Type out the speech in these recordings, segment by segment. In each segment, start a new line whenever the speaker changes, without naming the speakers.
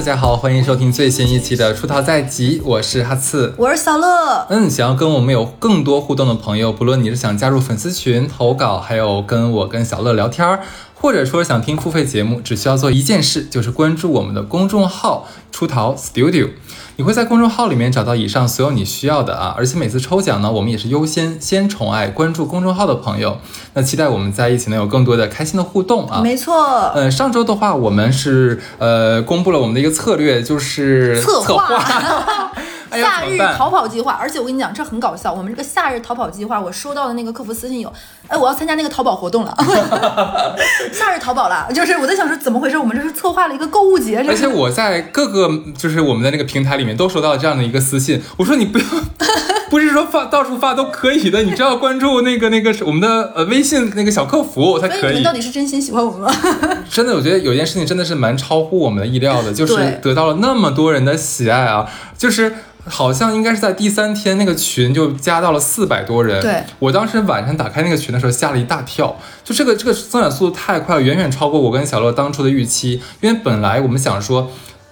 大家好，欢迎收听最新一期的《出逃在即》，我是哈次，
我是小乐。
嗯，想要跟我们有更多互动的朋友，不论你是想加入粉丝群投稿，还有跟我跟小乐聊天儿，或者说想听付费节目，只需要做一件事，就是关注我们的公众号“出逃 Studio”。你会在公众号里面找到以上所有你需要的啊，而且每次抽奖呢，我们也是优先先宠爱关注公众号的朋友。那期待我们在一起能有更多的开心的互动啊。
没错，
呃，上周的话，我们是呃公布了我们的一个策略，就是
策
划。哎
夏日逃跑计划，而且我跟你讲，这很搞笑。我们这个夏日逃跑计划，我收到的那个客服私信有，哎，我要参加那个淘宝活动了，夏日淘宝了。就是我在想说，怎么回事？我们这是策划了一个购物节，
而且我在各个就是我们的那个平台里面都收到这样的一个私信，我说你不要，不是说发到处发都可以的，你只要关注那个那个我们的呃微信那个小客服才可以
所以你们到。底是真心喜欢我们吗？
真的，我觉得有件事情真的是蛮超乎我们的意料的，就是得到了那么多人的喜爱啊，就是。好像应该是在第三天，那个群就加到了四百多人。
对
我当时晚上打开那个群的时候，吓了一大跳。就这个这个增长速度太快了，远远超过我跟小乐当初的预期。因为本来我们想说，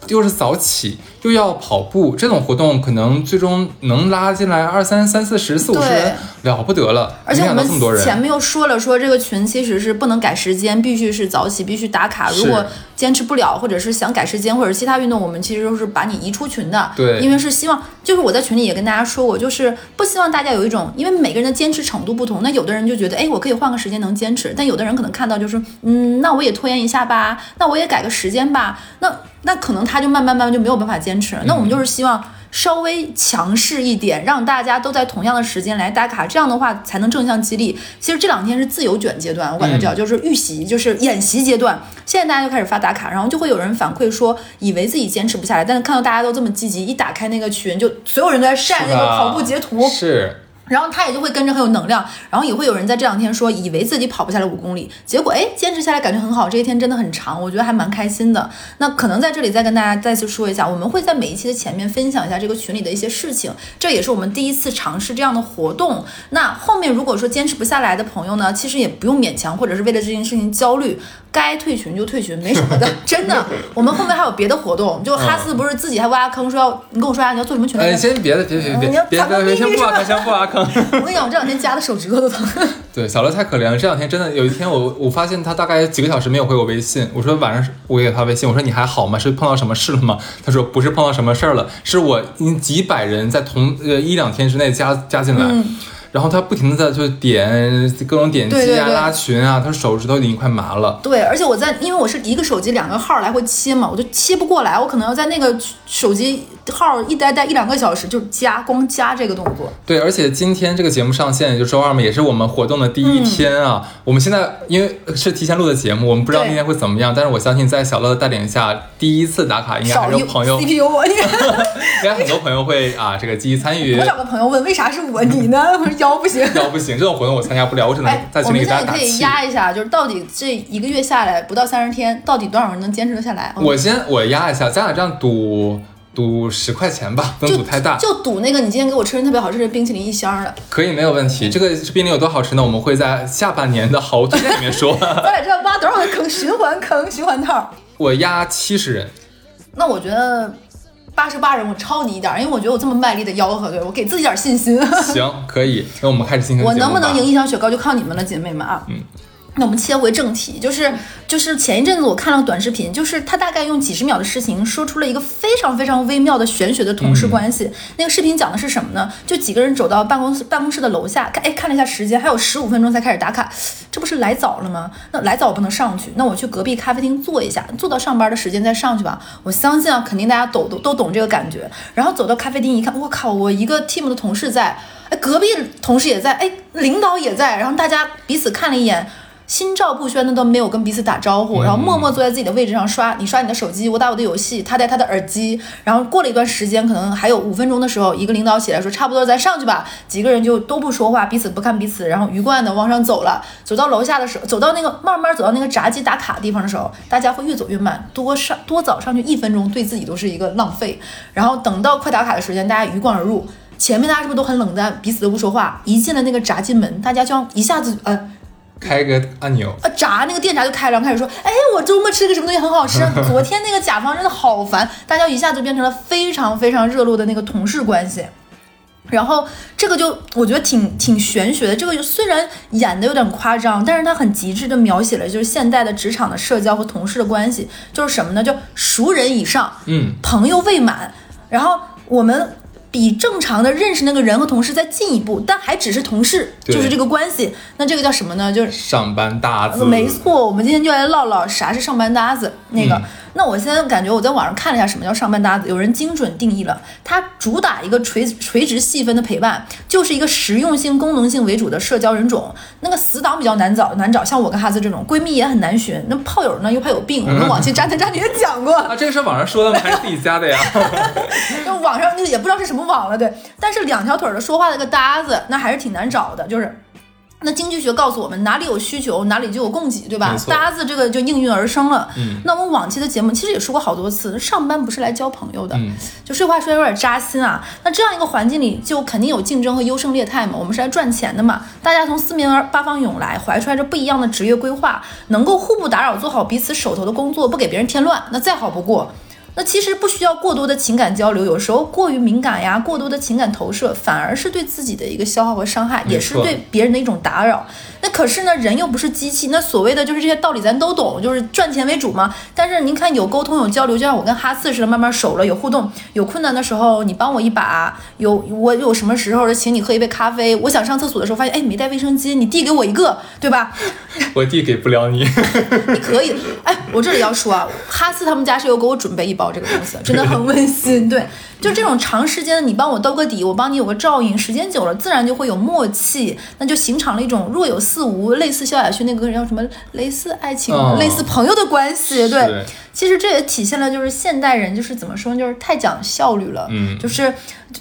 又是早起又要跑步，这种活动可能最终能拉进来二三三四十四五十人，了不得了。
而且我们。前面又说了，说这个群其实是不能改时间，必须是早起，必须打卡。如果坚持不了，或者是想改时间，或者其他运动，我们其实都是把你移出群的。
对
因为是希望，就是我在群里也跟大家说过，就是不希望大家有一种，因为每个人的坚持程度不同，那有的人就觉得，哎，我可以换个时间能坚持，但有的人可能看到就是，嗯，那我也拖延一下吧，那我也改个时间吧，那那可能他就慢慢慢慢就没有办法坚持了。那我们就是希望。稍微强势一点，让大家都在同样的时间来打卡，这样的话才能正向激励。其实这两天是自由卷阶段，我管它叫、就是预习，就是演习阶段。现在大家就开始发打卡，然后就会有人反馈说，以为自己坚持不下来，但是看到大家都这么积极，一打开那个群，就所有人都在晒那个跑步截图，
是
然后他也就会跟着很有能量，然后也会有人在这两天说，以为自己跑不下来五公里，结果哎，坚持下来感觉很好，这一天真的很长，我觉得还蛮开心的。那可能在这里再跟大家再次说一下，我们会在每一期的前面分享一下这个群里的一些事情，这也是我们第一次尝试这样的活动。那后面如果说坚持不下来的朋友呢，其实也不用勉强，或者是为了这件事情焦虑，该退群就退群，没什么的，真的。我们后面还有别的活动，就哈斯不是自己还挖坑说要，你跟我说呀，你要做什么群来
哎，先别的，别别别别别别，先不挖坑，先不挖坑。
我跟你讲，我这两天夹的手指头都疼。
对，小乐太可怜了。这两天真的有一天我，我发现他大概几个小时没有回我微信。我说晚上我给他微信，我说你还好吗？是碰到什么事了吗？他说不是碰到什么事儿了，是我已经几百人在同呃一两天之内加加进来。
嗯
然后他不停的在就点各种点击啊、
对对对
拉群啊，他手指头已经快麻了。
对，而且我在，因为我是一个手机两个号来回切嘛，我就切不过来，我可能要在那个手机号一待待一两个小时，就加光加这个动作。
对，而且今天这个节目上线就周二嘛，也是我们活动的第一天啊。我们现在因为是提前录的节目，我们不知道
对
那天会怎么样，但是我相信在小乐的带领下，第一次打卡应该还是有朋友 应
CPU 我，应
该很多朋友会啊这个积极参与
我。找个朋友问为啥是我你呢？我 说腰不行。
腰不行，这种活动我参加不了，我只能
哎，
在群里给大家打气。
现在可以压一下，就是到底这一个月下来不到三十天，到底多少人能坚持得下来？
我先我压一下，咱俩这样赌赌十块钱吧，不能赌太大，
就赌那个你今天给我吃的特别好吃的冰淇淋一箱的，
可以没有问题。这个冰淇淋有多好吃呢？我们会在下半年的好推荐里面说。
咱俩这挖多少个坑？循环坑，循环套。
我压七十人，
那我觉得八十八人我超你一点儿，因为我觉得我这么卖力的吆喝，对我给自己点儿信心。
行，可以。那我们开始进行。
我能不能赢一箱雪糕就靠你们了，姐妹们啊！嗯。那我们切回正题，就是就是前一阵子我看了个短视频，就是他大概用几十秒的事情说出了一个非常非常微妙的玄学的同事关系。那个视频讲的是什么呢？就几个人走到办公室办公室的楼下，看哎看了一下时间，还有十五分钟才开始打卡，这不是来早了吗？那来早不能上去，那我去隔壁咖啡厅坐一下，坐到上班的时间再上去吧。我相信啊，肯定大家都都都懂这个感觉。然后走到咖啡厅一看，我靠，我一个 team 的同事在，哎，隔壁同事也在，哎，领导也在，然后大家彼此看了一眼。心照不宣的都没有跟彼此打招呼，然后默默坐在自己的位置上刷，你刷你的手机，我打我的游戏，他戴他的耳机，然后过了一段时间，可能还有五分钟的时候，一个领导起来说差不多咱上去吧，几个人就都不说话，彼此不看彼此，然后鱼贯的往上走了，走到楼下的时候，走到那个慢慢走到那个闸机打卡的地方的时候，大家会越走越慢，多上多早上去一分钟对自己都是一个浪费，然后等到快打卡的时间，大家鱼贯而入。前面大家是不是都很冷淡，彼此都不说话？一进了那个闸进门，大家就像一下子呃
开个按钮，
啊，闸那个电闸就开了，然后开始说，哎，我周末吃个什么东西很好吃。昨天那个甲方真的好烦，大家一下就变成了非常非常热络的那个同事关系。然后这个就我觉得挺挺玄学的，这个虽然演的有点夸张，但是它很极致的描写了就是现代的职场的社交和同事的关系，就是什么呢？就熟人以上，
嗯，
朋友未满，然后我们比正常的认识那个人和同事再进一步，但还只是同事，就是这个关系。那这个叫什么呢？就是
上班搭子，
没错，我们今天就来唠唠啥是上班搭子。那个，
嗯
那我现在感觉我在网上看了一下什么叫上班搭子，有人精准定义了，它主打一个垂垂直细分的陪伴，就是一个实用性、功能性为主的社交人种。那个死党比较难找，难找，像我跟哈斯这种闺蜜也很难寻。那炮友呢又怕有病，我们往期渣男渣女也讲过，
啊，这个是网上说的吗？还是自己加的呀？
就网上那个也不知道是什么网了，对。但是两条腿的说话的一个搭子，那还是挺难找的，就是。那经济学告诉我们，哪里有需求，哪里就有供给，对吧搭子这个就应运而生了。
嗯
那我们往期的节目其实也说过好多次，上班不是来交朋友的，
嗯
就这话说有点扎心啊。那这样一个环境里，就肯定有竞争和优胜劣汰嘛。我们是来赚钱的嘛，大家从四面八方涌来，怀揣着不一样的职业规划，能够互不打扰，做好彼此手头的工作，不给别人添乱，那再好不过。那其实不需要过多的情感交流，有时候过于敏感呀，过多的情感投射，反而是对自己的一个消耗和伤害，也是对别人的一种打扰。那可是呢，人又不是机器，那所谓的就是这些道理咱都懂，就是赚钱为主嘛。但是您看有沟通有交流，就像我跟哈四似的，慢慢熟了，有互动，有困难的时候你帮我一把，有我有什么时候请你喝一杯咖啡，我想上厕所的时候发现哎没带卫生巾，你递给我一个，对吧？
我递给不了你。
你可以，哎，我这里要说啊，哈斯他们家是有给我准备一包这个东西，真的很温馨。对，就这种长时间的，你帮我兜个底，我帮你有个照应，时间久了，自然就会有默契，那就形成了一种若有似无，类似萧亚轩那个叫什么，类似爱情，
哦
类似朋友的关系。对，其实这也体现了就是现代人就是怎么说，就是太讲效率了。
嗯
就是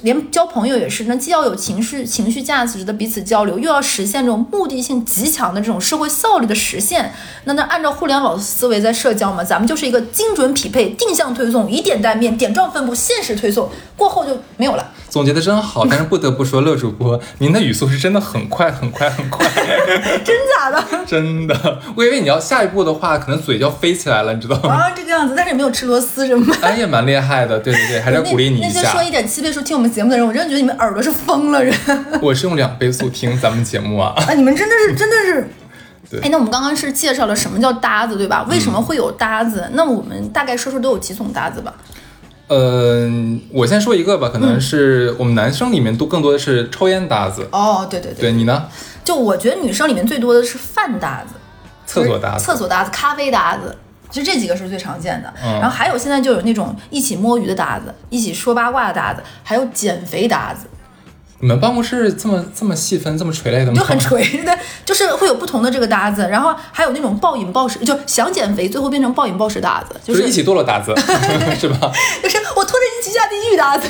连交朋友也是，那既要有情绪情绪价值的彼此交流，又要实现这种目的性极强的这种社会效率的实现。那那按照互联网思维在社交嘛，咱们就是一个精准匹配、定向推送、以点带面、点状分布、现实推送，过后就没有了。
总结的真好，但是不得不说，乐主播，您的语速是真的很快很快很快，
真假的？
真的。我以为你要下一步的话，可能嘴就要飞起来了，你知道吗？
啊，这个样子，但是也没有吃螺丝，什么的。
哎，也蛮厉害的，对对对，还是要鼓励你一下
那那些说。一点七倍速听我们节目的人，我真的觉得你们耳朵是疯了人。
我是用两倍速听咱们节目啊。
啊，你们真的是真的是。
对
哎，那我们刚刚是介绍了什么叫搭子，对吧？为什么会有搭子？那我们大概说说都有几种搭子吧。
嗯，我先说一个吧，可能是我们男生里面都更多的是抽烟搭子。
哦，对对对，
对你呢？
就我觉得女生里面最多的是饭搭子、
厕所搭子。
厕所搭子、咖啡搭子。其实这几个是最常见的，
嗯
然后还有现在就有那种一起摸鱼的搭子，一起说八卦的搭子，还有减肥搭子，
你们办公室这么这么细分，这么垂类的吗？
就很垂 的，就是会有不同的这个搭子，然后还有那种暴饮暴食，就想减肥，最后变成暴饮暴食搭子，就
就是是一起堕落搭子，是吧？
就是我拖着你一起下地狱搭子。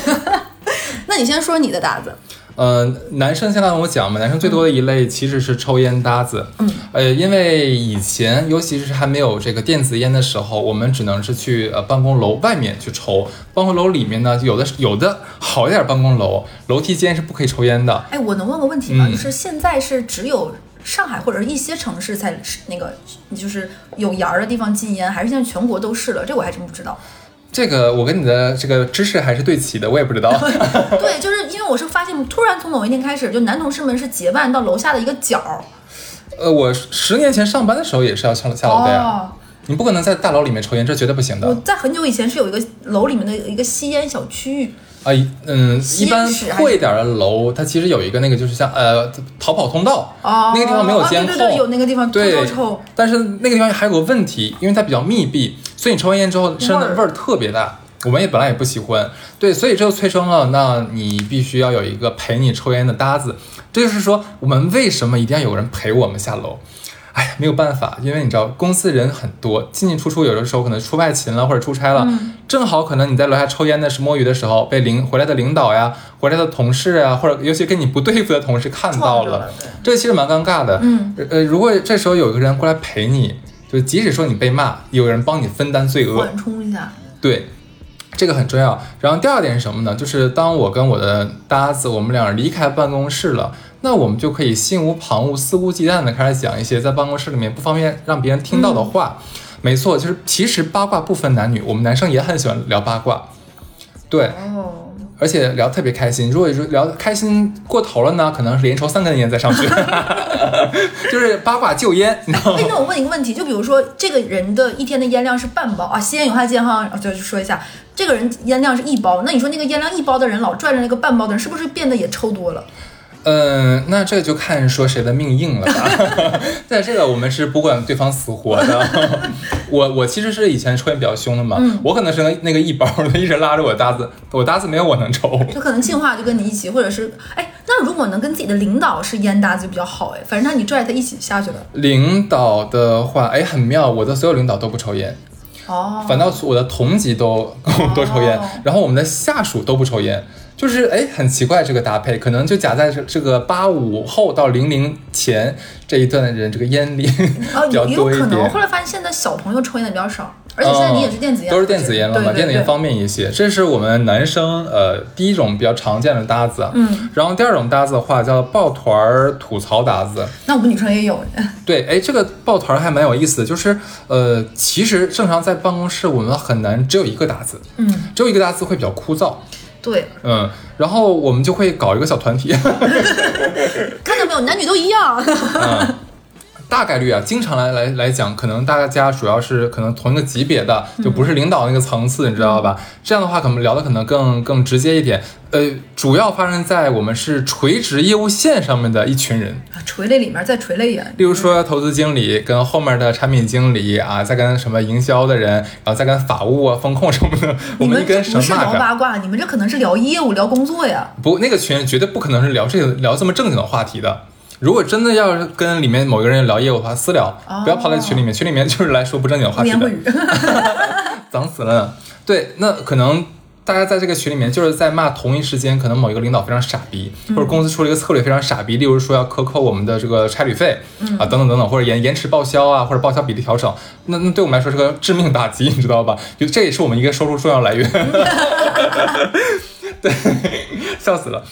那你先说你的搭子，
呃，男生先来跟我讲嘛，男生最多的一类其实是抽烟搭子。
嗯，
呃，因为以前尤其是还没有这个电子烟的时候，我们只能是去呃办公楼外面去抽，办公楼里面呢，有的有的好一点办公楼楼梯间是不可以抽烟的。
哎，我能问个问题吗？
嗯
就是现在是只有上海或者一些城市才是那个，就是有檐儿的地方禁烟，还是现在全国都是了？这我还真不知道。
这个我跟你的这个知识还是对齐的，我也不知道。
对，就是因为我是发现，突然从某一天开始，就男同事们是结伴到楼下的一个角儿。
呃，我十年前上班的时候也是要下下楼的呀。
哦，
你不可能在大楼里面抽烟，这绝对不行的
我在很久以前是有一个楼里面的一个吸烟小区域。
啊。嗯，一般
烟室还是
破一点的楼，它其实有一个那个就是像呃逃跑通道，
哦，
那个地方没有监控，
啊对对对，有那个地方偷
对。但是那个地方还有个问题，因为它比较密闭，所以你抽完烟之后身上的味儿特别大。我们也本来也不喜欢，对，所以这就催生了，那你必须要有一个陪你抽烟的搭子。这就是说，我们为什么一定要有人陪我们下楼？哎呀，没有办法，因为你知道公司人很多，进进出出，有的时候可能出外勤了或者出差了，
嗯
正好可能你在楼下抽烟的时摸鱼的时候，被领回来的领导呀、回来的同事啊，或者尤其跟你不对付的同事看到了
了，
这个其实蛮尴尬的。
嗯，
呃，如果这时候有一个人过来陪你，就即使说你被骂，有人帮你分担罪恶，
缓冲一下。
对，这个很重要。然后第二点是什么呢？就是当我跟我的搭子，我们俩离开办公室了，那那我们就可以心无旁骛、肆无忌惮的开始讲一些在办公室里面不方便让别人听到的话。没错，就是其实八卦不分男女，我们男生也很喜欢聊八卦。对，
哦，
而且聊得特别开心。如果说聊得开心过头了呢，可能是连抽三根烟再上去，就是八卦就烟？
那我问一个问题，就比如说这个人的一天的烟量是半包啊，吸烟有害健康，啊，就说一下，这个人烟量是一包，那你说那个烟量一包的人老拽着那个半包的人，是不是变得也抽多了？
嗯，那这个就看说谁的命硬了吧。在这个我们是不管对方死活的。我我其实是以前抽烟比较凶的嘛，我可能是那那个一包的，一直拉着我搭子，我搭子没有我能抽。
就可能进化就跟你一起，或者是哎，那如果能跟自己的领导是烟搭子就比较好哎，反正他你拽着他一起下去了。
领导的话，哎，很妙，我的所有领导都不抽烟，
哦，
反倒我的同级都 都抽烟
哦，
然后我们的下属都不抽烟。就是哎，很奇怪这个搭配，可能就夹在这这个八五后到零零前这一段的人，这个烟里
哦，
比较
也有可能。
多一点
后。来发现现在小朋友抽烟的比较少，而且现在你也是电子烟，
都是电子烟了嘛，电子烟方便一些。这是我们男生呃第一种比较常见的搭子，
嗯，
然后第二种搭子的话叫抱团儿吐槽搭子。
那我们女生也有，
对，哎，这个抱团儿还蛮有意思的，就是呃，其实正常在办公室我们很难只有一个搭子，
嗯，
只有一个搭子会比较枯燥，
对，
嗯，然后我们就会搞一个小团体，
看到没有，男女都一样。
嗯，大概率啊，经常来来来讲，可能大家主要是可能同一个级别的，就不是领导那个层次，你知道吧？这样的话，可能聊的可能更更直接一点。呃，主要发生在我们是垂直业务线上面的一群人，
啊垂类里面再垂类呀，
例如说投资经理跟后面的产品经理啊，再跟什么营销的人，然后再跟法务啊、风控什么的，我
你
们跟什么。
聊八卦，你们这可能是聊业务、聊工作呀。
不，那个群绝对不可能是聊这个聊这么正经的话题的。如果真的要是跟里面某个人聊业务的话，私聊，不要跑在群里面，群里面就是来说不正经的话题的，
不言不语。
脏死了。对，那可能大家在这个群里面就是在骂同一时间，可能某一个领导非常傻逼，或者公司出了一个策略非常傻逼，例如说要克扣我们的这个差旅费、啊，等等等等，或者延延迟报销啊，或者报销比例调整，那那对我们来说是个致命打击，你知道吧？就这也是我们一个收入重要来源。对，笑死了。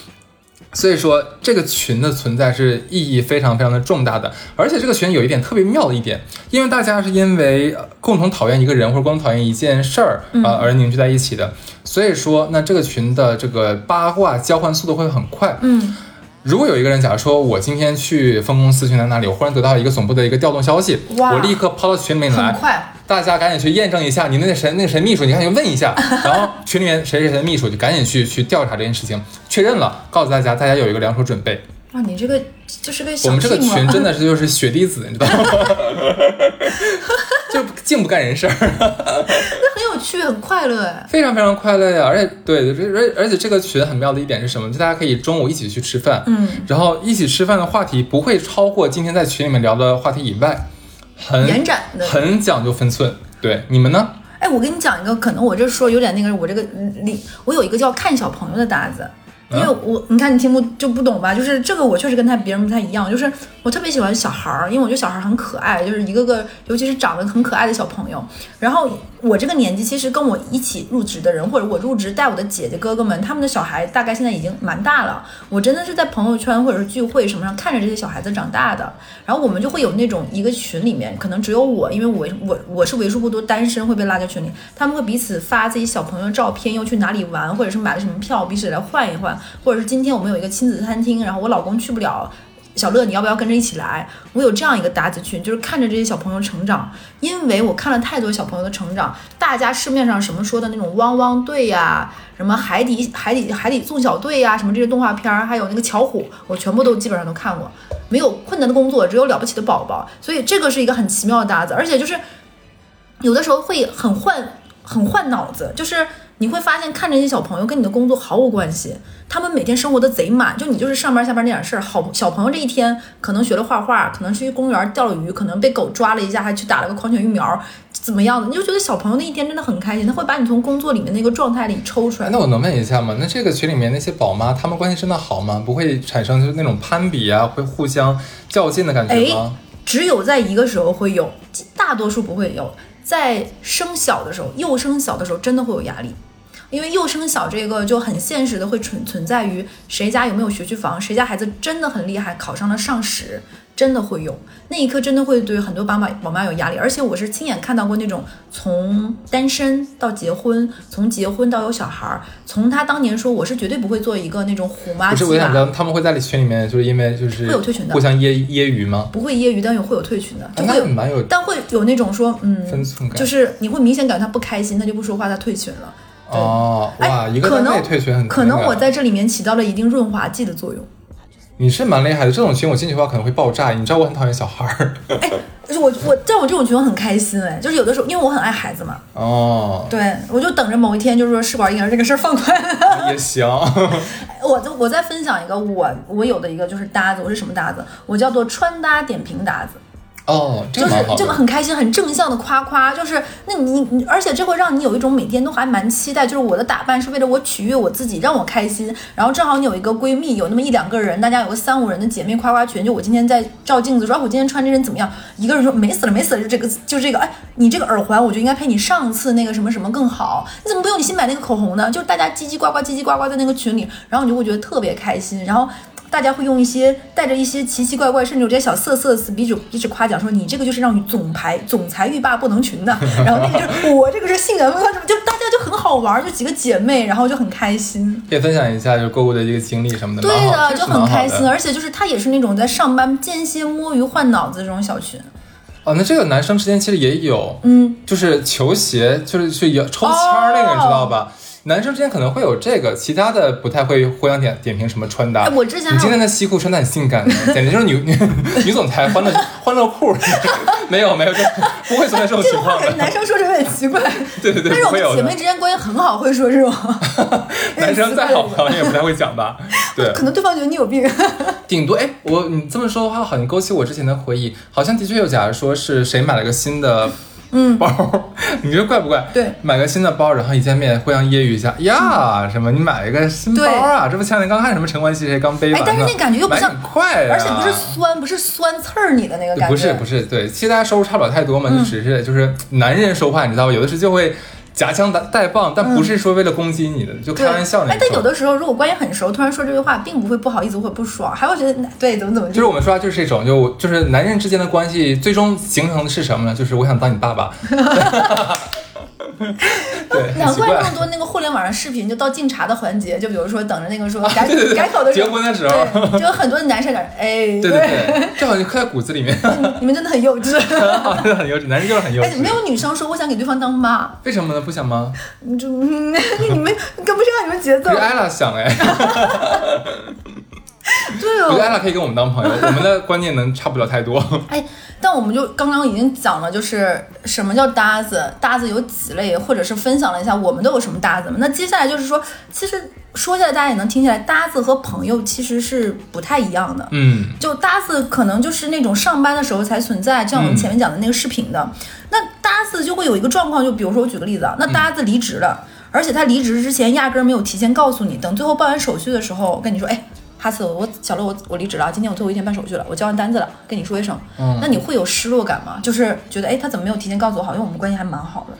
所以说，这个群的存在是意义非常非常的重大的，而且这个群有一点特别妙的一点，因为大家是因为呃共同讨厌一个人或者共同讨厌一件事儿啊、而凝聚在一起的，所以说，那这个群的这个八卦交换速度会很快。
嗯，
如果有一个人，假如说我今天去分公司去哪哪里，我忽然得到一个总部的一个调动消息，
哇
我立刻抛到群里面来，
快。
大家赶紧去验证一下，你那个谁那个谁秘书，你赶紧问一下，然后群里面谁谁谁的秘书就赶紧去去调查这件事情，确认了，告诉大家，大家有一个两手准备。
哇，你这个就是个小
我们这个群真的是就是血滴子，你知道吗？就净不干人事儿，
很 有趣，很快乐哎。
非常非常快乐呀！而且对，而而且这个群很妙的一点是什么？就大家可以中午一起去吃饭，
嗯，
然后一起吃饭的话题不会超过今天在群里面聊的话题以外，很
延展的
很讲究分寸。对，你们呢？
哎，我跟你讲一个，可能我这说有点那个，我这个里我有一个叫看小朋友的搭子。因为我，你看你听不就不懂吧？就是这个，我确实跟他别人不太一样。就是我特别喜欢小孩儿，因为我觉得小孩儿很可爱，就是一个个，尤其是长得很可爱的小朋友。然后我这个年纪，其实跟我一起入职的人，或者我入职带我的姐姐哥哥们，他们的小孩大概现在已经蛮大了。我真的是在朋友圈或者是聚会什么上看着这些小孩子长大的。然后我们就会有那种一个群里面，可能只有我，因为我我我是为数不多单身会被拉在群里，他们会彼此发自己小朋友照片，又去哪里玩，或者是买了什么票，彼此来换一换，或者是今天我们有一个亲子餐厅，然后我老公去不了。小乐，你要不要跟着一起来？我有这样一个搭子群，就是看着这些小朋友成长，因为我看了太多小朋友的成长，大家市面上什么说的那种汪汪队呀、什么海底海底海底纵小队呀、什么这些动画片，还有那个巧虎，我全部都基本上都看过。没有困难的工作，只有了不起的宝宝，所以这个是一个很奇妙的搭子，而且就是有的时候会很换很换脑子，就是你会发现看着这些小朋友跟你的工作毫无关系，他们每天生活的贼满，就你就是上班下班那点事儿。好小朋友这一天可能学了画画，可能去公园钓了鱼，可能被狗抓了一下，还去打了个狂犬疫苗，怎么样的？你就觉得小朋友那一天真的很开心，他会把你从工作里面那个状态里抽出来。
哎那我能问一下吗？那这个群里面那些宝妈，她们关系真的好吗？不会产生就是那种攀比啊，会互相较劲的感觉吗？
只有在一个时候会有，大多数不会有。在生小的时候，幼生小的时候，真的会有压力，因为幼升小这个就很现实的会存存在于谁家有没有学区房，谁家孩子真的很厉害，考上了上十，真的会有那一刻真的会对很多爸爸宝妈有压力。而且我是亲眼看到过那种从单身到结婚，从结婚到有小孩儿，从他当年说我是绝对不会做一个那种虎妈
不是，
鸡
我想知道，他们会在群里面，就是因为就是
会有退群的
互相揶揶揄吗？
不会揶揄，但有会有退群的，就
蛮有
但会有那种说，嗯，
分寸感
就是你会明显感觉他不开心，他就不说话，他退群了。对
哦，哇，
哎
一个单位
可能
退群很
可能
那个
我在这里面起到了一定润滑剂的作用。
你是蛮厉害的，这种群我进去的话可能会爆炸。你知道我很讨厌小孩儿
就是我我在我这种群我很开心哎，就是有的时候因为我很爱孩子嘛，
哦，
对我就等着某一天就是说试管婴儿这个事儿放宽。
也行，
我就我再分享一个我我有的一个就是搭子，我是什么搭子？我叫做穿搭点评搭子。
哦，这
就是这个
个蛮好的。
很开心、很正向的夸夸，就是那你你，而且这会让你有一种每天都还蛮期待，就是我的打扮是为了我取悦我自己，让我开心。然后正好你有一个闺蜜，有那么一两个人，大家有个三五人的姐妹夸夸群，就我今天在照镜子说，哎，我今天穿这身怎么样？一个人说美死了，美死了，就这个就这个，哎，你这个耳环我就应该配你上次那个什么什么更好，你怎么不用你新买那个口红呢？就大家叽叽呱呱、叽叽呱呱在那个群里，然后你就会觉得特别开心，然后。大家会用一些带着一些奇奇怪怪，甚至有些小色色的词，彼此彼此夸奖说你这个就是让你总裁总裁欲罢不能群的，然后那个就是我这个是性感风，就大家就很好玩，就几个姐妹，然后就很开心。
可以分享一下就是购物的一个经历什么的，
对的，就很开心，而且就是他也是那种在上班间歇摸鱼换脑子这种小群。
哦，那这个男生之间其实也有，
嗯，
就是球鞋，就是去有抽签儿那个，你知道吧？男生之间可能会有这个，其他的不太会互相点点评什么穿搭。
哎我之前
你今天的西裤穿的很性感呢，简直就是女女女总裁欢乐欢乐裤。没有没有，这不会存在这种情况的。
感觉男生说着有点奇怪，
对对对，
但是我们姐妹之间关系很好，会说这种。
男生再好朋友也不太会讲吧？对，
可能对方觉得你有病。
顶多哎，我你这么说的话，好像勾起我之前的回忆，好像的确有，假如说是谁买了个新的。
嗯
包，你觉得怪不怪？
对
买个新的包，然后一见面互相揶揄一下呀，什么你买一个新包啊？这不前两天刚看什么陈冠希谁刚背完呢？
哎但是那感觉又不像
快呀，
而且不是酸，不是酸刺儿你的那个感觉。
不是不是，对，其实大家收入差不了太多嘛，就只是就是男人说话，你知道吧？有的时候就会夹枪带带棒，但不是说为了攻击你的，就开，玩笑那
哎，但有。的时候如果关系很熟，突然说这句话，并不会不好意思或不爽，还会觉得对怎么怎么
就是我们说话就是这种，就就是男人之间的关系，最终形成的是什么呢？就是我想当你爸爸。对，
难怪那么多那个互联网上视频，就到敬茶的环节，就比如说等着那个说 改改口的时候，
结婚的时候
对，就有很多男生感哎，
对对对，这好像刻在骨子里面，
你们真的很幼稚。
真的很幼稚，男生就是很幼稚
哎，没。有女生说我想给对方当妈，
为什么呢？不想吗？
你就嗯你们跟不上你们节奏
想哎，
对
我觉得艾
哦，
拉可以跟我们当朋友，我们的观念能差不了太多。
哎，但我们就刚刚已经讲了，就是什么叫搭子，搭子有几类，或者是分享了一下我们都有什么搭子嘛。那接下来就是说，其实说下来大家也能听起来，搭子和朋友其实是不太一样的。
嗯，
就搭子可能就是那种上班的时候才存在，像我们前面讲的那个视频的。那搭子就会有一个状况，就比如说我举个例子啊，那搭子离职了，而且他离职之前压根儿没有提前告诉你，等最后办完手续的时候跟你说，哎。哈斯，我小乐，我我离职了，今天我最后一天办手续了，我交完单子了，跟你说一声。
嗯
那你会有失落感吗？就是觉得，哎，他怎么没有提前告诉我？好像我们关系还蛮好的。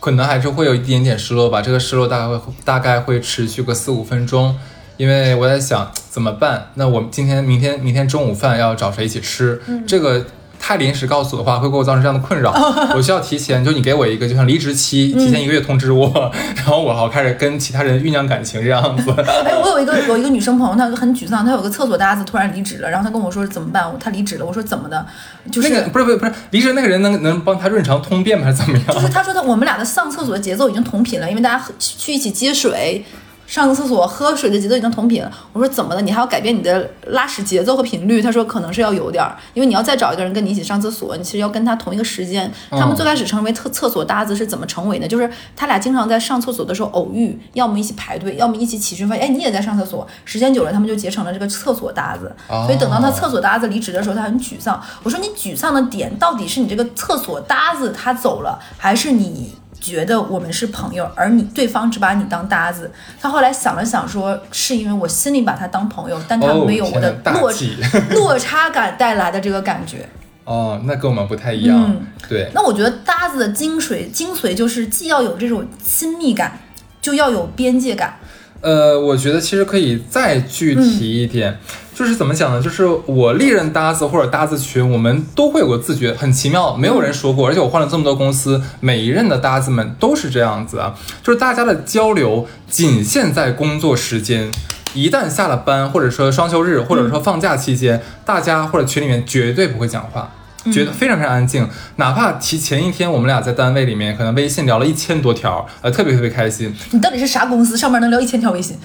可能还是会有一点点失落吧。这个失落大概会大概会持续个四五分钟，因为我在想怎么办。那我今天、明天、明天中午饭要找谁一起吃？这个太临时告诉我的话，会给我造成这样的困扰。我需要提前，就你给我一个就像离职期，提前一个月通知我，然后我好开始跟其他人酝酿感情这样子。
哎，我有一个有一个女生朋友，她很沮丧，她有个厕所搭子突然离职了，然后她跟我说怎么办？她离职了，我说怎么的？就是、
那个不是不是不是离职那个人能能帮她润肠通便吗？还是怎么样？
就是她说她我们俩的上厕所的节奏已经同频了，因为大家喝去一起接水。上个厕所喝水的节奏已经同频了，我说怎么了？你还要改变你的拉屎节奏和频率？他说可能是要有点儿，因为你要再找一个人跟你一起上厕所，你其实要跟他同一个时间。他们最开始成为厕厕所搭子是怎么成为的？就是他俩经常在上厕所的时候偶遇，要么一起排队，要么一起起身发现，哎，你也在上厕所。时间久了，他们就结成了这个厕所搭子。所以等到他厕所搭子离职的时候，他很沮丧。我说你沮丧的点到底是你这个厕所搭子他走了，还是你？觉得我们是朋友，而你对方只把你当搭子。他后来想了想说，是因为我心里把他当朋友，但他
哦
没有我的落、
忌
落差感带来的这个感觉。
哦，那跟我们不太一样。
嗯
对，
那我觉得搭子的精髓精髓就是既要有这种亲密感，就要有边界感。
呃，我觉得其实可以再具体一点，就是怎么讲呢？就是我历任搭子或者搭子群，我们都会有个自觉，很奇妙，没有人说过。而且我换了这么多公司，每一任的搭子们都是这样子啊，就是大家的交流仅限在工作时间，一旦下了班，或者说双休日，或者说放假期间，大家或者群里面绝对不会讲话。觉得非常非常安静，哪怕提前一天我们俩在单位里面可能微信聊了一千多条，呃，特别特别开心。
你到底是啥公司？上班能聊一千条微信？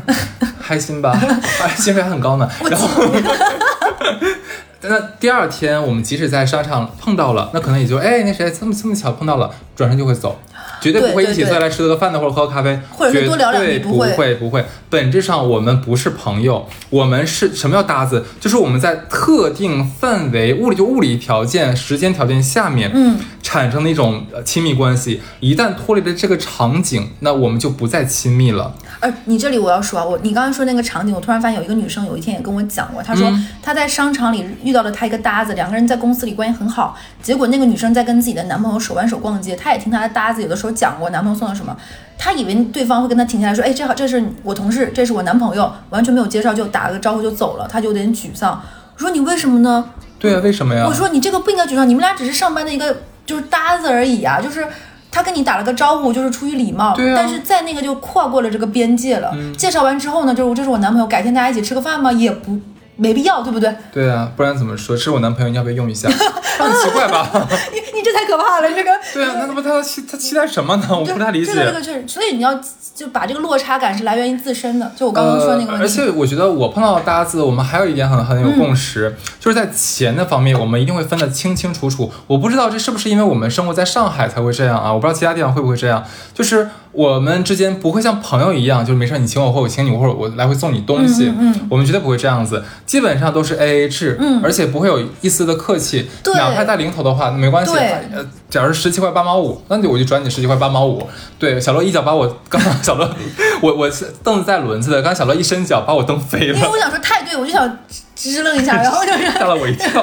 开心吧？哎，薪水还很高呢。然后，那第二天我们即使在商场碰到了，那可能也就哎，那谁这么这么巧碰到了，转身就会走。绝对不会一起再来吃个饭的，或者喝个咖啡，
或者多聊两句。
不会，不会。本质上我们不是朋友，我们是什么叫搭子？就是我们在特定范围、物理就物理条件、时间条件下面，嗯，产生的一种亲密关系。一旦脱离了这个场景，那我们就不再亲密了。
而你这里我要说啊，我你刚刚说那个场景，我突然发现有一个女生有一天也跟我讲过，她说她在商场里遇到了她一个搭子，两个人在公司里关系很好，结果那个女生在跟自己的男朋友手挽手逛街，她也听她的搭子有的时候讲过男朋友送了什么，她以为对方会跟她停下来说，哎，这好，这是我同事，这是我男朋友，完全没有介绍就打了个招呼就走了，她就有点沮丧。我说你为什么呢？
对啊，为什么呀？
我说你这个不应该沮丧，你们俩只是上班的一个就是搭子而已啊，就是。他跟你打了个招呼，就是出于礼貌，但是在那个就跨过了这个边界了。介绍完之后呢，就是这是我男朋友，改天大家一起吃个饭吗？也不。没必要，对不对？
对啊，不然怎么说？这是我男朋友，你要不要用一下？很奇怪吧？
你你这太可怕了，这个。
对啊，那那么他期他期待什么呢？我不太理解。
这个这个是，所以你要就把这个落差感是来源于自身的。就我刚刚说那个。
而且我觉得我碰到的搭子，我们还有一点很很有共识，就是在钱的方面，我们一定会分得清清楚楚。我不知道这是不是因为我们生活在上海才会这样啊？我不知道其他地方会不会这样，就是。我们之间不会像朋友一样，就是没事你请我或我请你，或者我来回送你东西。嗯，我们绝对不会这样子，基本上都是 A A 制，嗯，而且不会有一丝的客气。
对，
哪怕带零头的话没关系。对，呃，假如十七块八毛五，那就我就转你十七块八毛五。对，小乐一脚把我刚刚 小乐，我我凳子带轮子的，刚小乐一伸脚把我蹬飞了。
因为我想说太对，我就想。支棱一下，然后就是
吓了我一跳。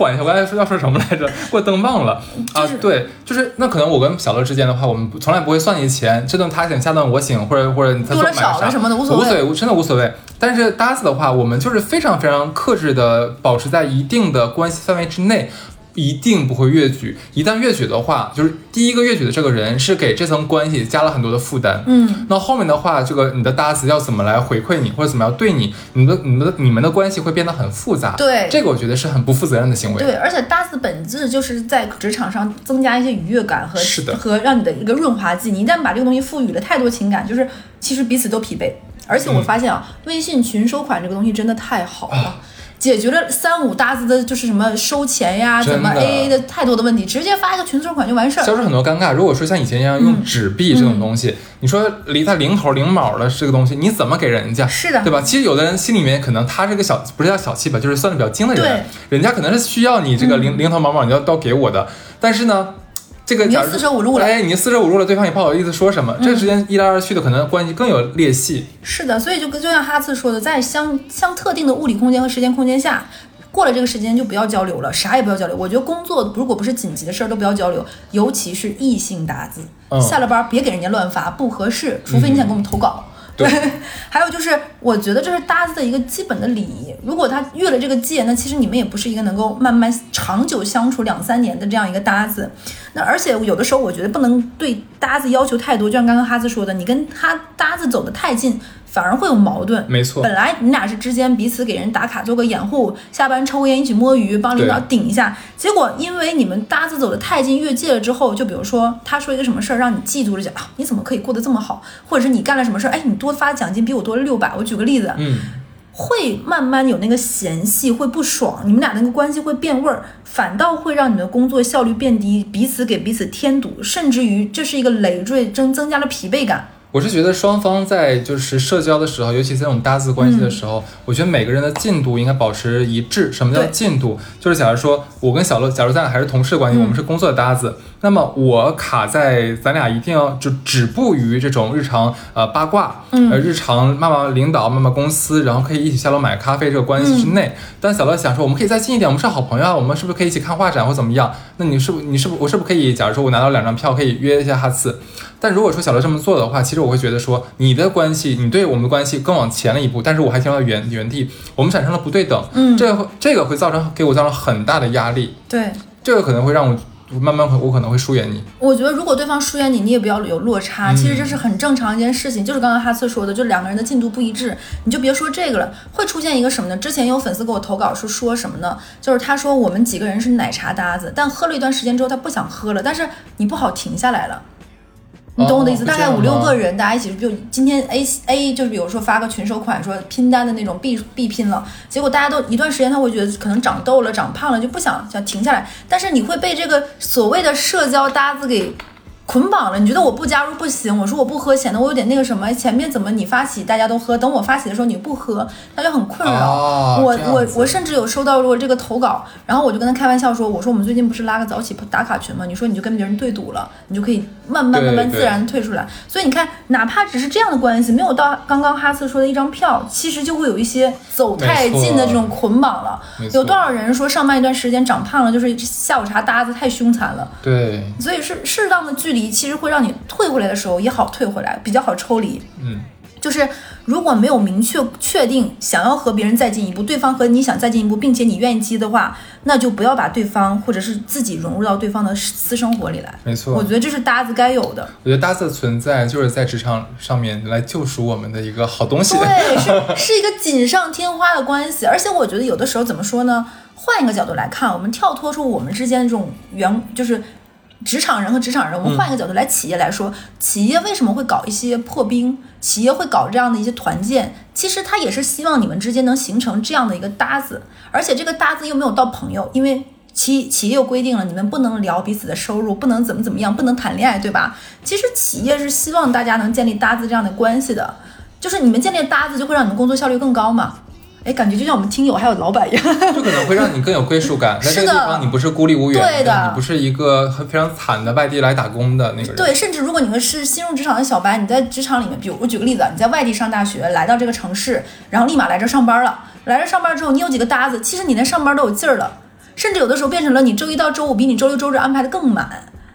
我缓一下，我刚才说要说什么来着？给我登忘了啊！对，就是那可能我跟小乐之间的话，我们从来不会算计钱，这顿他请，下顿我请，或者或者他
多了少了什么的无
所谓，
无
真的无所谓。但是搭子的话，我们就是非常非常克制的，保持在一定的关系范围之内。一定不会越矩，一旦越矩的话，就是第一个越矩的这个人是给这层关系加了很多的负担。嗯，那后面的话，这个你的搭子要怎么来回馈你，或者怎么样对你，你的、你们的、你们的关系会变得很复杂。
对，
这个我觉得是很不负责任的行为。
对，而且搭子本质就是在职场上增加一些愉悦感和
是的，
和让你的一个润滑剂。你一旦把这个东西赋予了太多情感，就是其实彼此都疲惫。而且我发现啊，微信群收款这个东西真的太好了。解决了三五搭子的，就是什么收钱呀，怎么 A A 的太多的问题，直接发一个群收款就完事儿，
消除很多尴尬。如果说像以前一样用纸币这种东西，你说离他零头零毛的这个东西，你怎么给人家？
是的，
对吧？其实有的人心里面可能他是个小，不是叫小气吧，就是算的比较精的人，人家可能是需要你这个零零头毛毛，你要都给我的，但是呢。这个
你四舍五入了，
哎，你四舍五入了，对方也不好意思说什么。这个时间一来二去的，可能关系更有裂隙。
是的，所以就跟就像哈次说的，在相相特定的物理空间和时间空间下，过了这个时间就不要交流了，啥也不要交流。我觉得工作如果不是紧急的事儿都不要交流，尤其是异性打字，下了班别给人家乱发，不合适。除非你想给我们投稿。对，还有就是，我觉得这是搭子的一个基本的礼仪。如果他越了这个界，那其实你们也不是一个能够慢慢长久相处两三年的这样一个搭子。那而且有的时候，我觉得不能对搭子要求太多，就像刚刚哈子说的，你跟他搭子走得太近。反而会有矛盾，
没错。
本来你俩是之间彼此给人打卡做个掩护，下班抽个烟一起摸鱼，帮领导顶一下。结果因为你们搭子走得太近，越界了之后，就比如说他说一个什么事儿让你嫉妒了，讲啊你怎么可以过得这么好，或者是你干了什么事儿，哎你多发奖金比我多了六百。我举个例子，
嗯，
会慢慢有那个嫌隙，会不爽，你们俩那个关系会变味儿，反倒会让你们工作效率变低，彼此给彼此添堵，甚至于这是一个累赘，增增加了疲惫感。
我是觉得双方在就是社交的时候，尤其在这种搭子关系的时候，我觉得每个人的进度应该保持一致。什么叫进度？就是假如说我跟小乐，假如咱俩还是同事关系，我们是工作的搭子，那么我卡在咱俩一定要就止步于这种日常呃八卦，
嗯
呃日常骂骂领导、骂骂公司，然后可以一起下楼买咖啡这个关系之内。但小乐想说，我们可以再近一点，我们是好朋友啊，我们是不是可以一起看画展或怎么样？那你是不你是不我是不是可以，假如说我拿到两张票，可以约一下哈次？但如果说小乐这么做的话，其实我会觉得说，你的关系，你对我们的关系更往前了一步，但是我还停留在原原地，我们产生了不对等，
嗯
这个会这个会造成给我造成很大的压力，
对。
这个可能会让我慢慢会我可能会疏远你，
我觉得如果对方疏远你，你也不要有落差，
嗯
其实这是很正常一件事情。就是刚刚哈次说的，就两个人的进度不一致，你就别说这个了，会出现一个什么呢？之前有粉丝给我投稿是说什么呢？就是他说我们几个人是奶茶搭子，但喝了一段时间之后他不想喝了，但是你不好停下来了。你懂我的意思？
哦
大概五六个人，大家一起，就今天 A A 就是比如说发个群收款，说拼单的那种必必拼了，结果大家都一段时间他会觉得可能长痘了、长胖了，就不想想停下来，但是你会被这个所谓的社交搭子给。捆绑了，你觉得我不加入不行？我说我不喝，显得我有点那个什么。前面怎么你发起大家都喝，等我发起的时候你不喝，他就很困扰。
哦
我我我甚至有收到过这个投稿，然后我就跟他开玩笑说，我说我们最近不是拉个早起打卡群吗？你说你就跟别人对赌了，你就可以慢慢慢慢自然退出来。所以你看，哪怕只是这样的关系，没有到刚刚哈斯说的一张票，其实就会有一些走太近的这种捆绑了有多少人说上班一段时间长胖了，就是下午茶搭子太凶残了。
对，
所以是适当的距离，其实会让你退回来的时候也好退回来，比较好抽离。
嗯，
就是如果没有明确确定想要和别人再进一步，对方和你想再进一步，并且你愿意接的话，那就不要把对方或者是自己融入到对方的私生活里来。
没错
我觉得这是搭子该有的。
我觉得搭子的存在就是在职场上面来救赎我们的一个好东西。
对，是 是一个锦上添花的关系，而且我觉得有的时候怎么说呢？换一个角度来看，我们跳脱出我们之间的这种原就是。职场人和职场人，我们换一个角度来，企业来说，企业为什么会搞一些破冰？企业会搞这样的一些团建，其实他也是希望你们之间能形成这样的一个搭子，而且这个搭子又没有到朋友，因为企企业又规定了，你们不能聊彼此的收入，不能怎么怎么样，不能谈恋爱，对吧？其实企业是希望大家能建立搭子这样的关系的，就是你们建立搭子，就会让你们工作效率更高嘛。哎，感觉就像我们听友还有老板一样。
就可能会让你更有归属感，在这个地方你不是孤立无援
对的
你不是一个很非常惨的外地来打工的那个人。
对，甚至如果你们是新入职场的小白，你在职场里面，比如我举个例子，啊，你在外地上大学，来到这个城市，然后立马来这上班了。来这上班之后，你有几个搭子，其实你连上班都有劲儿了，甚至有的时候变成了你周一到周五比你周六周日安排的更满。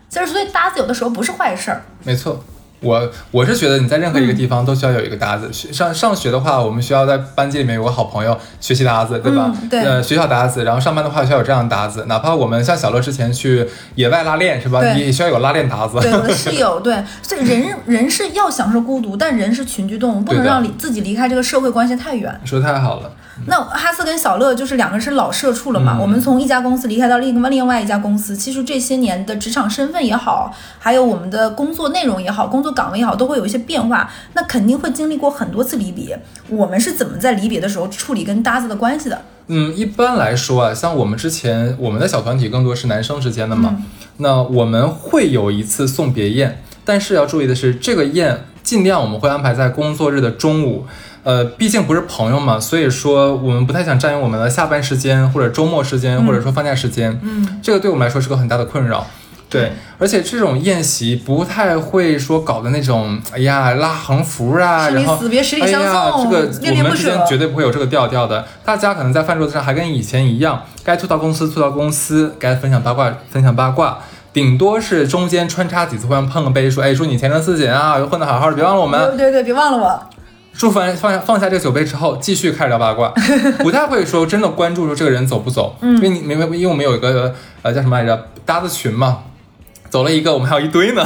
其实所以搭子有的时候不是坏事儿。
没错，我我是觉得你在任何一个地方都需要有一个搭子。学上上学的话，我们需要在班级里面有个好朋友，学习搭子，对吧？
嗯对
呃，学校搭子，然后上班的话需要有这样的搭子。哪怕我们像小乐之前去野外拉练，是吧？
对
你也需要有拉练搭子。
对，我的室友，对，所 以人人是要享受孤独，但人是群居动物，不能让离自己离开这个社会关系太远。
你说得太好了，
那哈斯跟小乐就是两个人是老社畜了嘛？
嗯
我们从一家公司离开到另另外一家公司，其实这些年的职场身份也好，还有我们的工作内容也好，工作岗位也好，都会有一些变化。那肯定会经历过很多次离别。我们是怎么在离别的时候处理跟搭子的关系的？
嗯，一般来说啊，像我们之前我们的小团体更多是男生之间的嘛，那我们会有一次送别宴，但是要注意的是，这个宴尽量我们会安排在工作日的中午。呃，毕竟不是朋友嘛，所以说我们不太想占用我们的下班时间或者周末时间，或者说放假时间。
嗯，
这个对我们来说是个很大的困扰。对，而且这种宴席不太会说搞的那种，哎呀拉横幅啊，然后哎
相
呀，
送
这个我们之间
舍
绝对不会有这个调调的。大家可能在饭桌子上还跟以前一样，该吐槽公司吐槽公司，该分享八卦分享八卦。顶多是中间穿插几次，互相碰个杯，说：“哎，说你前程似锦啊，混得好好的，别忘了我们。
对对对，别忘了我。
祝福完放下放下这个酒杯之后，继续开始聊八卦，不太会说真的关注说这个人走不走，
嗯。
因为你明白，因为我们有一个呃叫什么来着搭子群嘛，走了一个，我们还有一堆呢，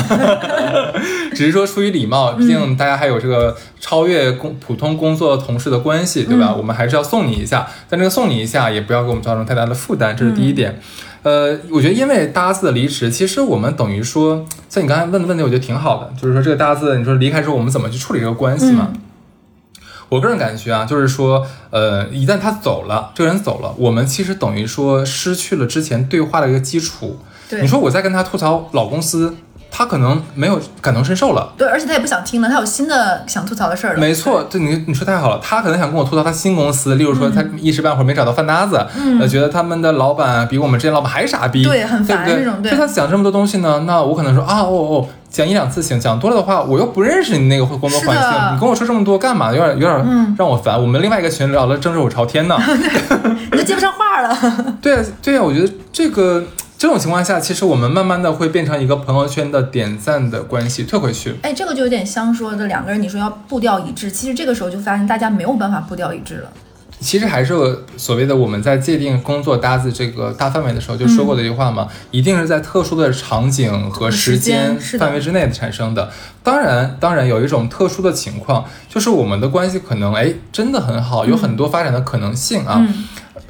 只是说出于礼貌，毕竟大家还有这个超越工普通工作同事的关系，对吧？我们还是要送你一下，但这个送你一下也不要给我们造成太大的负担，这是第一点。呃，我觉得因为搭子的离职，其实我们等于说，像你刚才问的问题，我觉得挺好的，就是说这个搭子，你说离开之后我们怎么去处理这个关系嘛？我个人感觉啊，就是说，呃，一旦他走了，这个人走了，我们其实等于说失去了之前对话的一个基础。
对
你说我在跟他吐槽老公司，他可能没有感同身受了。
对，而且他也不想听了，他有新的想吐槽的事儿了。
没错，对你你说太好了，他可能想跟我吐槽他新公司，例如说他一时半会儿没找到饭搭子，呃，觉得他们的老板比我们之前老板还傻逼，
对很烦
对不对
这种对
就他讲这么多东西呢，那我可能说啊哦哦。讲一两次行，讲多了的话，我又不认识你那个工作环境，你跟我说这么多干嘛？有点有点让我烦。我们另外一个群聊的正热火朝天呢。
你都接不上话了。
对啊，对啊，我觉得这个这种情况下，其实我们慢慢的会变成一个朋友圈的点赞的关系，退回去。
哎，这个就有点像说的两个人，你说要步调一致，其实这个时候就发现大家没有办法步调一致了。
其实还是有所谓的我们在界定工作搭子这个大范围的时候就说过的一句话嘛，一定是在特殊的场景和时间范围之内产生的。当然，当然有一种特殊的情况，就是我们的关系可能哎真的很好，有很多发展的可能性啊。
嗯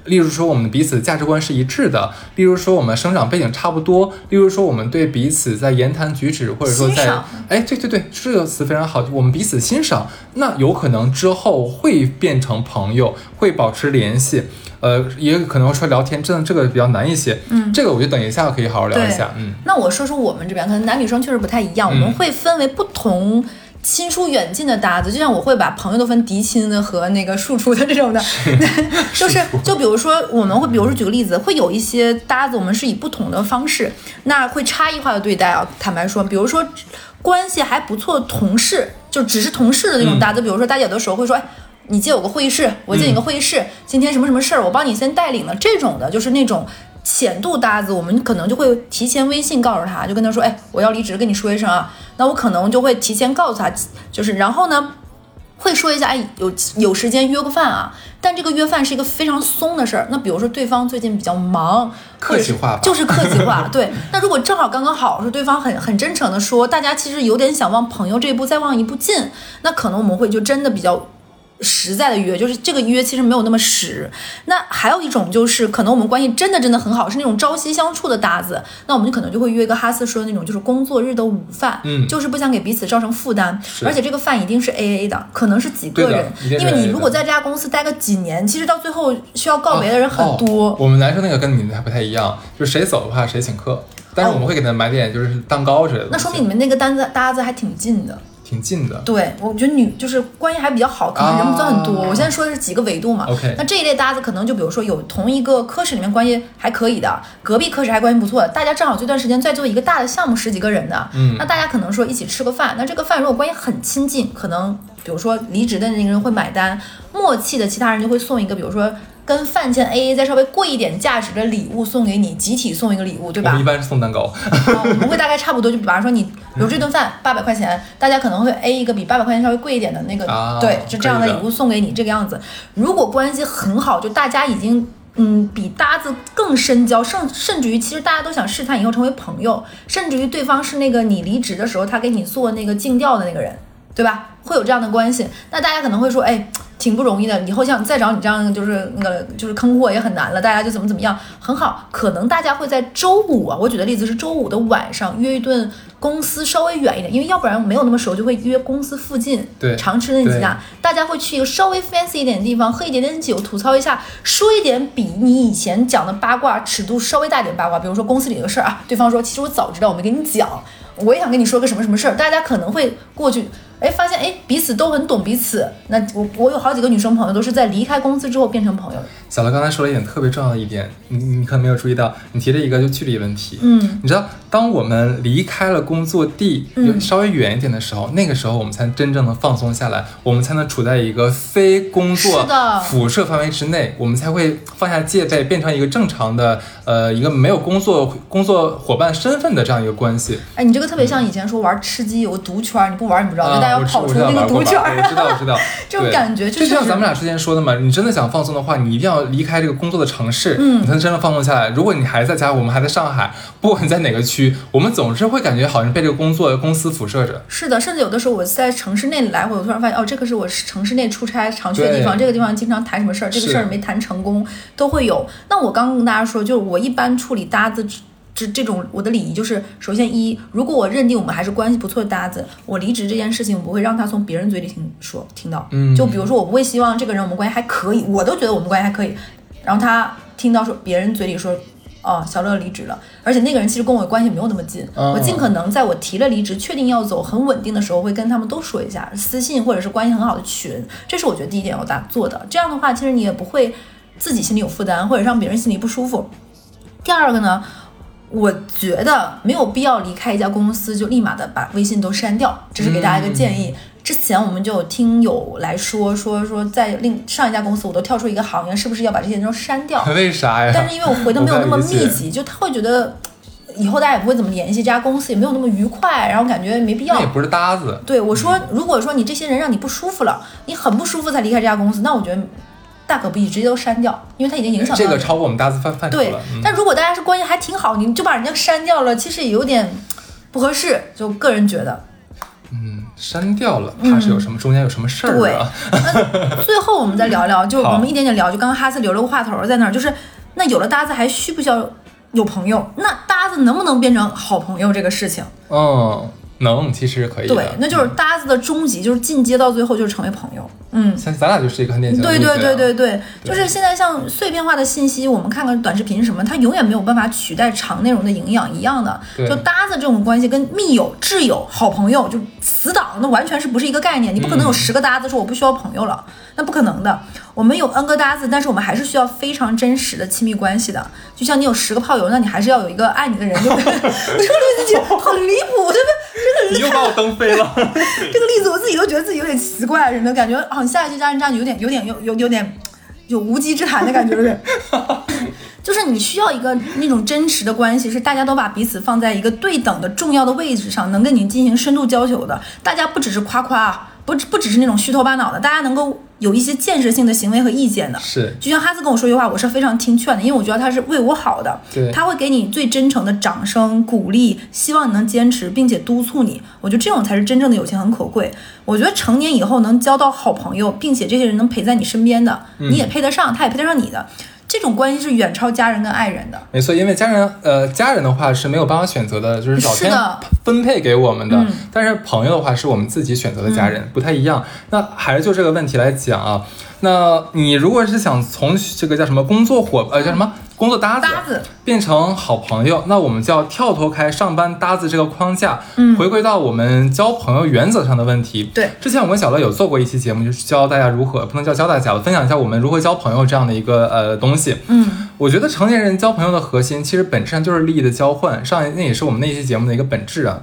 例如说，我们彼此价值观是一致的；例如说，我们生长背景差不多；例如说，我们对彼此在言谈举止或者说在哎，对对对，这个词非常好，我们彼此欣赏，那有可能之后会变成朋友，会保持联系。呃，也可能说聊天，真的这个比较难一些。
嗯
这个我觉得等一下可以好好聊一下。嗯，
那我说说我们这边，可能男女生确实不太一样，我们会分为不同。亲疏远近的搭子，就像我会把朋友都分嫡亲的和那个庶出的这种的，就是就比如说我们会，比如说举个例子，会有一些搭子，我们是以不同的方式，那会差异化的对待啊。坦白说，比如说关系还不错的同事，就只是同事的那种搭子，比如说大家有的时候会说，哎。你借我个会议室，我借你个会议室。今天什么什么事儿，我帮你先带领了。这种的，就是那种浅度搭子，我们可能就会提前微信告诉他，就跟他说，哎，我要离职，跟你说一声啊。那我可能就会提前告诉他，就是然后呢，会说一下，哎，有有时间约个饭啊。但这个约饭是一个非常松的事儿。那比如说对方最近比较忙，
客气话吧
就是客气话。对，那如果正好刚刚好是对方很很真诚的说，大家其实有点想往朋友这一步再往一步进，那可能我们会就真的比较。实在的约，就是这个约其实没有那么实。那还有一种就是，可能我们关系真的真的很好，是那种朝夕相处的搭子，那我们就可能就会约一个哈斯说的那种，就是工作日的午饭，
嗯
就是不想给彼此造成负担，而且这个饭一定是 A A 的，可能是几个人，因为你如果在这家公司待个几年，其实到最后需要告别的人很多。
哦我们男生那个跟你还不太一样，就是谁走的话谁请客，但是我们会给他买点就是蛋糕之类的。
那说明你们那个单子搭子还挺近的。
挺近的。
对，我觉得女就是关系还比较好，可能人不算很多。
啊
我现在说的是几个维度嘛。
OK
那这一类搭子可能就比如说有同一个科室里面关系还可以的，隔壁科室还关系不错的，大家正好这段时间在做一个大的项目，十几个人的，
嗯
那大家可能说一起吃个饭，那这个饭如果关系很亲近，可能比如说离职的那个人会买单，默契的其他人就会送一个，比如说。跟饭钱 A A 再稍微贵一点价值的礼物送给你，集体送一个礼物，对吧？
我们一般是送蛋糕。
啊，我们会大概差不多，就比方说你，比如这顿饭八百块钱，大家可能会 A 一个比八百块钱稍微贵一点的那个，
啊
对，就这样的礼物送给你，这个样子。如果关系很好，就大家已经。嗯，比搭子更深交，甚甚至于，其实大家都想试探以后成为朋友，甚至于对方是那个你离职的时候他给你做那个尽调的那个人，对吧？会有这样的关系，那大家可能会说，哎，挺不容易的，以后像再找你这样就是那个就是坑货也很难了，大家就怎么怎么样，很好。可能大家会在周五啊，我举的例子是周五的晚上约一顿公司稍微远一点，因为要不然没有那么熟，就会约公司附近，
对
常吃那几家，大家会去一个稍微 fancy 一点的地方，喝一点点酒，吐槽一下，说一点比你以前讲的八卦尺度稍微大一点八卦，比如说公司里的事儿啊，对方说其实我早知道，我没跟你讲，我也想跟你说个什么什么事儿，大家可能会过去。哎，发现哎，彼此都很懂彼此。那我我有好几个女生朋友都是在离开公司之后变成朋友的。
小乐刚才说了一点特别重要的一点，你你可能没有注意到，你提了一个就距离问题。
嗯，
你知道，当我们离开了工作地，稍微远一点的时候，那个时候我们才真正的放松下来，我们才能处在一个非工作
的
辐射范围之内，我们才会放下戒备，变成一个正常的呃一个没有工作工作伙伴身份的这样一个关系。
哎，你这个特别像以前说玩吃鸡有个毒圈儿，你不玩你不知道，就要跑出那个毒圈儿。
吧我知道，我知道，
这种感觉就
就像咱们俩之前说的嘛，你真的想放松的话，你一定要离开这个工作的城市，
嗯
你才能真的放松下来。如果你还在家，我们还在上海，不管你在哪个区，我们总是会感觉好像被这个工作公司辐射着。
是的，甚至有的时候我在城市内来回，我突然发现哦，这个是我城市内出差常去的地方，这个地方经常谈什么事儿，这个事儿没谈成功都会有。那我刚刚跟大家说，就是我一般处理搭子。这这种我的礼仪就是，首先一，如果我认定我们还是关系不错的搭子，我离职这件事情我不会让他从别人嘴里听说听到。
嗯
就比如说我不会希望这个人我们关系还可以，我都觉得我们关系还可以，然后他听到说别人嘴里说哦，小乐离职了，而且那个人其实跟我关系没有那么近，
哦
我尽可能在我提了离职、确定要走、很稳定的时候，会跟他们都说一下，私信或者是关系很好的群，这是我觉得第一点要大做的。这样的话，其实你也不会自己心里有负担，或者让别人心里不舒服。第二个呢，我觉得没有必要离开一家公司就立马的把微信都删掉，这是给大家一个建议。之前我们就有听友来说说说，在另上一家公司我都跳出一个行业，是不是要把这些人都删掉？
为啥呀？
但是因为我回的没有那么密集，就他会觉得以后大家也不会怎么联系，这家公司也没有那么愉快，然后感觉没必要
那也。不是搭子，
对我说，如果说你这些人让你不舒服了，你很不舒服才离开这家公司，那我觉得大可不必直接都删掉，因为它已经影响到
这个超过我们搭子范范畴
对
了。嗯，
但如果大家是关系还挺好，你就把人家删掉了，其实也有点不合适。就个人觉得，嗯
删掉了，怕是有什么中间有什么事儿
嗯对
啊？
那最后我们再聊聊，就我们一点点聊。就刚刚哈斯留了个话头在那儿，就是那有了搭子还需不需要有朋友？那搭子能不能变成好朋友这个事情？
嗯，能，其实可以。
对，那就是搭子的终极，就是进阶到最后就是成为朋友。嗯，
像咱俩就是一个很典型的
对对对对对，就是现在像碎片化的信息，我们看看短视频什么，它永远没有办法取代长内容的营养一样的。就搭子这种关系，跟密友、挚友、好朋友，就死党，那完全是不是一个概念。你不可能有十个搭子说我不需要朋友了，那不可能的。我们有 N 个搭子，但是我们还是需要非常真实的亲密关系的。就像你有十个炮友，那你还是要有一个爱你的人，对不对？我这个例子就很离谱，对不对？
你又把我蹬飞了。
这个例子我自己都觉得自己有点奇怪，什么感觉好像下一句家人渣女有点有点有有有点有无稽之谈的感觉，对？就是你需要一个那种真实的关系，是大家都把彼此放在一个对等的重要的位置上，能跟你进行深度交流的。大家不只是夸夸啊，不不只是那种虚头巴脑的，大家能够有一些建设性的行为和意见的。
是，
就像哈斯跟我说一句话，我是非常听劝的，因为我觉得他是为我好的。
对
他会给你最真诚的掌声、鼓励，希望你能坚持，并且督促你。我觉得这种才是真正的友情，很可贵。我觉得成年以后能交到好朋友，并且这些人能陪在你身边的，
嗯
你也配得上，他也配得上你的，这种关系是远超家人跟爱人的。
没错，因为家人，呃，家人的话是没有办法选择的，就是老天分配给我们的。
嗯
但是朋友的话是我们自己选择的家人，不太一样。那还是就这个问题来讲啊，那你如果是想从这个叫什么工作伙，呃，叫什么工作搭子，
搭子
变成好朋友，那我们就要跳脱开上班搭子这个框架，
嗯
回归到我们交朋友原则上的问题。
对，
之前我跟小乐有做过一期节目，就是教大家如何，不能叫教大家我，分享一下我们如何交朋友这样的一个呃东西。
嗯，
我觉得成年人交朋友的核心，其实本质上就是利益的交换。上一那也是我们那期节目的一个本质啊。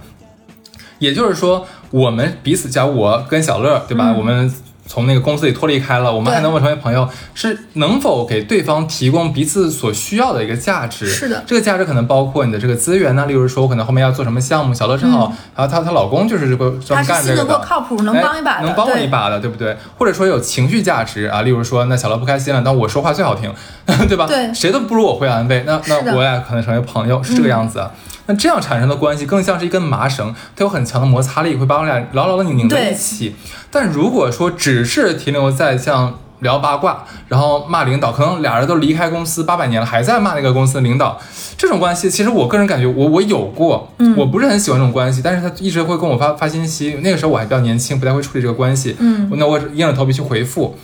也就是说，我们彼此，假如我跟小乐，对吧？
嗯
我们从那个公司里脱离开了，我们还
对
能否成为朋友？是能否给对方提供彼此所需要的一个价值？
是的
这个价值可能包括你的这个资源呢，例如说，我可能后面要做什么项目，小乐正好，然后她她老公就是这个专门干这个的。
靠谱，能帮一把
能帮我一把的，对不对？或者说有情绪价值啊，例如说，那小乐不开心了，那我说话最好听，对吧？
对
谁都不如我会安慰，那那我俩可能成为朋友，是这个样子啊。那这样产生的关系更像是一根麻绳，它有很强的摩擦力，会把我俩牢牢的拧在一起。但如果说只是停留在像聊八卦，然后骂领导，可能俩人都离开公司八百年了，还在骂那个公司的领导，这种关系，其实我个人感觉我我有过，
嗯
我不是很喜欢这种关系，但是他一直会跟我发发信息，那个时候我还比较年轻，不太会处理这个关系，
嗯，
那我硬着头皮去回复。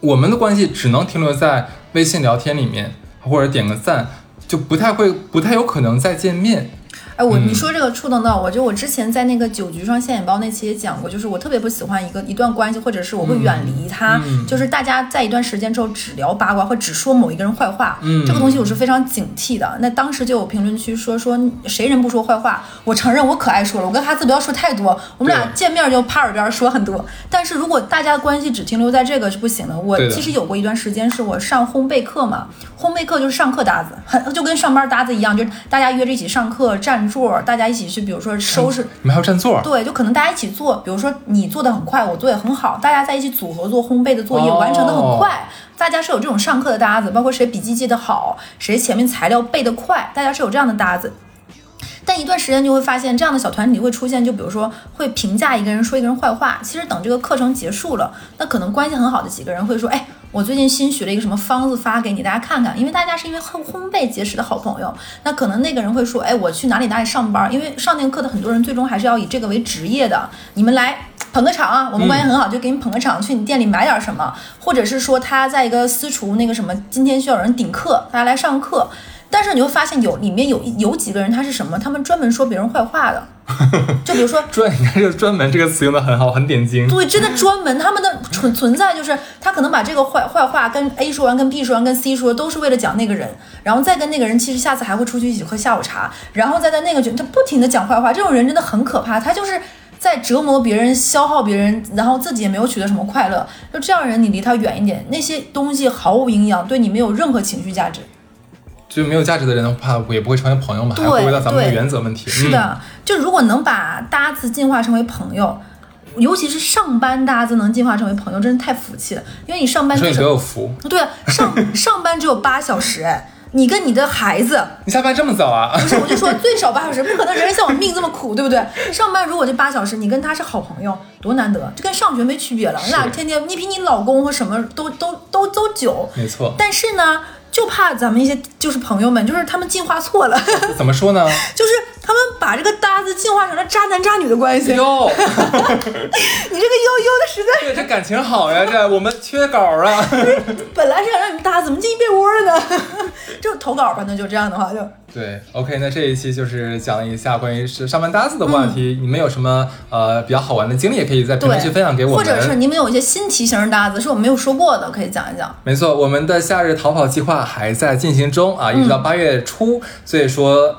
我们的关系只能停留在微信聊天里面，或者点个赞，就不太会，不太有可能再见面。
哎，我
嗯
你说这个触动到我，就我之前在那个酒局上现眼包那期也讲过，就是我特别不喜欢一个一段关系，或者是我会远离他，
嗯
就是大家在一段时间之后只聊八卦或只说某一个人坏话，
嗯
这个东西我是非常警惕的。那当时就有评论区说说谁人不说坏话，我承认我可爱说了，我跟哈子不要说太多，我们俩见面就趴耳边说很多。但是如果大家的关系只停留在这个是不行的。我其实有过一段时间是我上烘焙课嘛，烘焙课就是上课搭子，很就跟上班搭子一样，就是大家约着一起上课占座，大家一起去，比如说收拾。
你们还要占座？
对，就可能大家一起做，比如说你做的很快，我做也很好，大家在一起组合做烘焙的作业，
哦
完成的很快。大家是有这种上课的搭子，包括谁笔记记得好，谁前面材料背得快，大家是有这样的搭子。但一段时间就会发现，这样的小团体会出现，就比如说会评价一个人，说一个人坏话。其实等这个课程结束了，那可能关系很好的几个人会说，哎，我最近新学了一个什么方子发给你，大家看看。因为大家是因为烘烘焙结识的好朋友，那可能那个人会说，哎，我去哪里哪里上班，因为上那个课的很多人最终还是要以这个为职业的。你们来捧个场啊，我们关系很好，就给你捧个场，去你店里买点什么，或者是说他在一个私厨那个什么，今天需要有人顶课，大家来上课。但是你会发现有里面有有几个人他是什么？他们专门说别人坏话的，就比如说
专，你看这个“专门”这个词用的很好，很点睛。
对，真的专门，他们的存存在就是他可能把这个坏坏话跟 A 说完，跟 B 说完，跟 C 说，都是为了讲那个人，然后再跟那个人，其实下次还会出去一起喝下午茶，然后再在那个他不停的讲坏话，这种人真的很可怕，他就是在折磨别人、消耗别人，然后自己也没有取得什么快乐。就这样人，你离他远一点，那些东西毫无营养，对你没有任何情绪价值。
就没有价值的人的话，也不会成为朋友嘛，还回到咱们的原则问题。
是的，就如果能把搭子进化成为朋友，尤其是上班搭子能进化成为朋友，真是太福气了。因为你上班
就是有福。
对，上上班只有八小时，哎，你跟你的孩子，
你下班这么早啊？
不是，我就说最少八小时，不可能人人像我命这么苦，对不对？上班如果这八小时，你跟他是好朋友，多难得，这跟上学没区别了。你俩天天，你比你老公和什么都都都都久，
没错。
但是呢？就怕咱们一些就是朋友们，就是他们进化错了。
怎么说呢？
就是他们把这个搭子进化成了渣男渣女的关系。
哟，你这
个悠悠的实在。
对，这感情好呀，这我们缺稿啊。
本来是想让你们搭，怎么进被窝了呢？就投稿吧，那就这样的话就。
对，OK，那这一期就是讲了一下关于是上班搭子的话题。你们有什么呃比较好玩的经历，也可以在评论区分享给我们。
或者是你们有一些新题型搭子，是我们没有说过的，可以讲一讲。
没错，我们的夏日逃跑计划还在进行中啊，一直到八月初，所以说。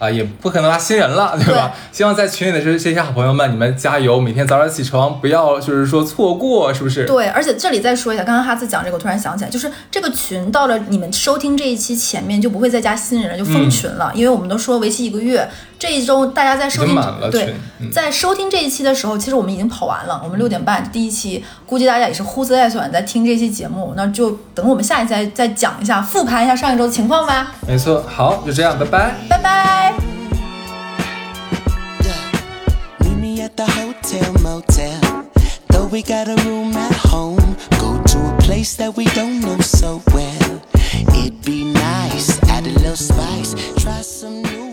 啊，也不可能拉新人了，对吧？希望在群里的这这些好朋友们，你们加油，每天早点起床，不要就是说错过，是不是？
对，而且这里再说一下，刚刚哈斯讲这个，我突然想起来，就是这个群到了你们收听这一期前面就不会再加新人了，就封群了，因为我们都说为期一个月。这一周大家在收听对，在收听这一期的时候，其实我们已经跑完了。我们六点半第一期，估计大家也是呼之带喘在听这期节目，那就等我们下一期再讲一下，复盘一下上一周的情况吧。
没错，好，就这样，拜拜，
拜拜。
Yeah. Meet me at the hotel motel. Though we got a room at home, go to a place that we don't know so well. It'd be nice, add a little spice, try some new.